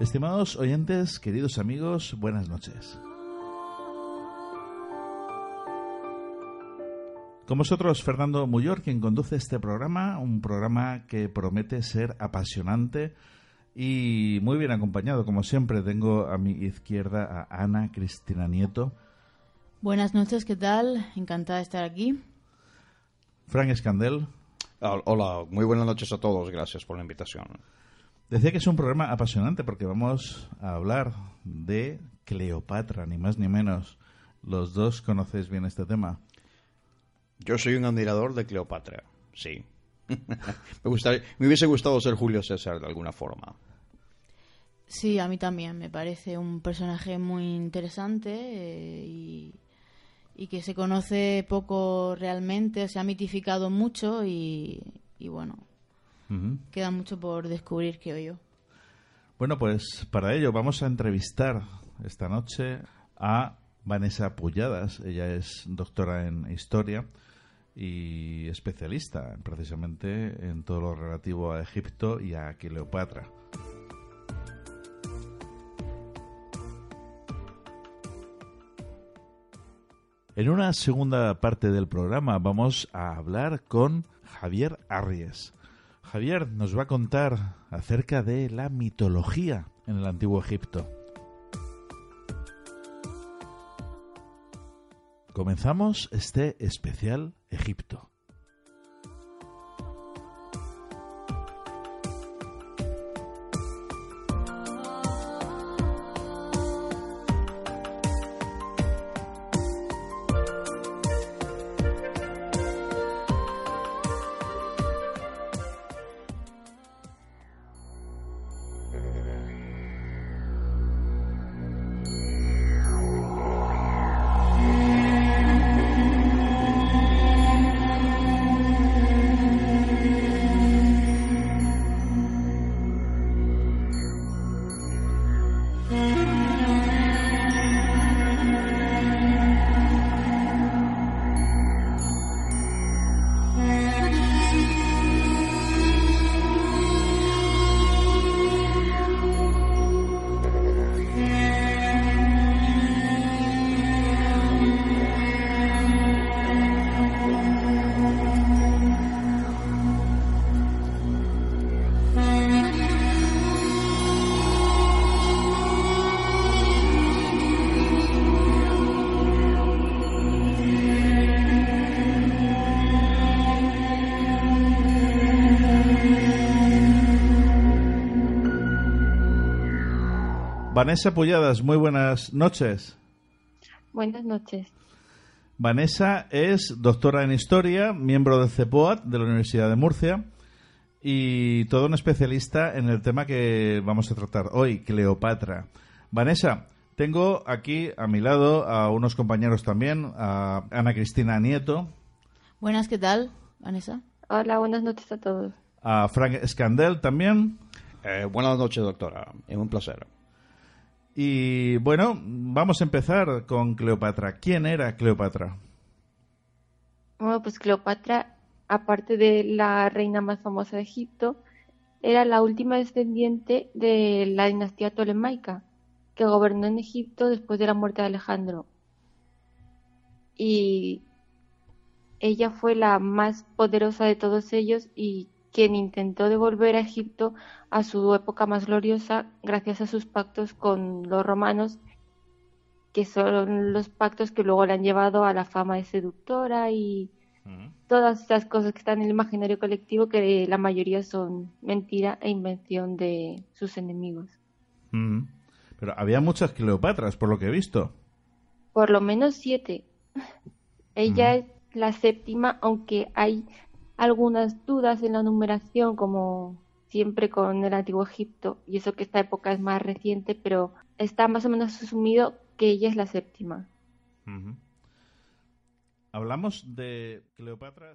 Estimados oyentes, queridos amigos, buenas noches. Con vosotros, Fernando Muyor, quien conduce este programa, un programa que promete ser apasionante y muy bien acompañado. Como siempre, tengo a mi izquierda a Ana Cristina Nieto. Buenas noches, ¿qué tal? Encantada de estar aquí. Frank Escandel. Hola, muy buenas noches a todos, gracias por la invitación. Decía que es un programa apasionante porque vamos a hablar de Cleopatra, ni más ni menos. Los dos conocéis bien este tema. Yo soy un admirador de Cleopatra, sí. me, me hubiese gustado ser Julio César de alguna forma. Sí, a mí también. Me parece un personaje muy interesante eh, y, y, que se conoce poco realmente. Se ha mitificado mucho y, y bueno, Queda mucho por descubrir, creo yo. Bueno, pues para ello vamos a entrevistar esta noche a Vanessa Pulladas. Ella es doctora en historia y especialista precisamente en todo lo relativo a Egipto y a Cleopatra. En una segunda parte del programa vamos a hablar con Javier Arries. Javier nos va a contar acerca de la mitología en el antiguo Egipto. Comenzamos este especial Egipto. Vanessa Pulladas, muy buenas noches. Buenas noches. Vanessa es doctora en Historia, miembro del CEPOAT de la Universidad de Murcia y todo un especialista en el tema que vamos a tratar hoy, Cleopatra. Vanessa, tengo aquí a mi lado a unos compañeros también, a Ana Cristina Nieto. Buenas, ¿qué tal, Vanessa? Hola, buenas noches a todos. A Frank Scandel también. Eh, buenas noches, doctora. Es un placer. Y bueno, vamos a empezar con Cleopatra. ¿Quién era Cleopatra? Bueno, pues Cleopatra, aparte de la reina más famosa de Egipto, era la última descendiente de la dinastía tolemaica, que gobernó en Egipto después de la muerte de Alejandro. Y ella fue la más poderosa de todos ellos y quien intentó devolver a Egipto a su época más gloriosa gracias a sus pactos con los romanos, que son los pactos que luego le han llevado a la fama de seductora y todas esas cosas que están en el imaginario colectivo que la mayoría son mentira e invención de sus enemigos. Pero había muchas Cleopatras, por lo que he visto. Por lo menos siete. Ella es la séptima, aunque hay algunas dudas en la numeración, como siempre con el antiguo Egipto, y eso que esta época es más reciente, pero está más o menos asumido que ella es la séptima. Hablamos de Cleopatra.